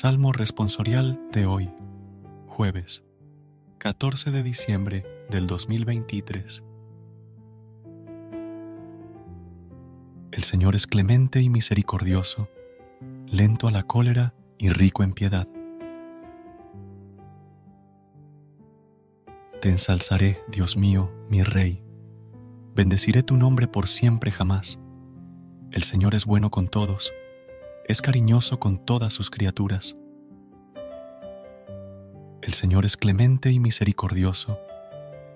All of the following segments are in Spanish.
Salmo responsorial de hoy, jueves, 14 de diciembre del 2023. El Señor es clemente y misericordioso, lento a la cólera y rico en piedad. Te ensalzaré, Dios mío, mi Rey. Bendeciré tu nombre por siempre jamás. El Señor es bueno con todos es cariñoso con todas sus criaturas. El Señor es clemente y misericordioso,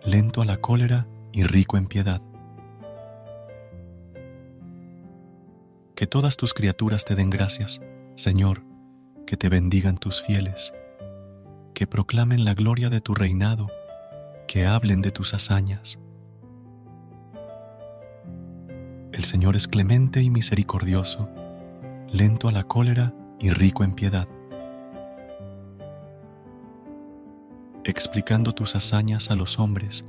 lento a la cólera y rico en piedad. Que todas tus criaturas te den gracias, Señor, que te bendigan tus fieles, que proclamen la gloria de tu reinado, que hablen de tus hazañas. El Señor es clemente y misericordioso, lento a la cólera y rico en piedad. Explicando tus hazañas a los hombres,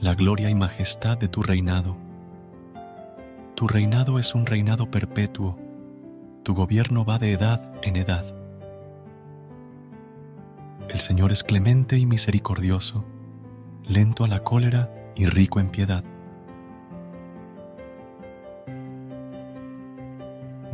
la gloria y majestad de tu reinado. Tu reinado es un reinado perpetuo, tu gobierno va de edad en edad. El Señor es clemente y misericordioso, lento a la cólera y rico en piedad.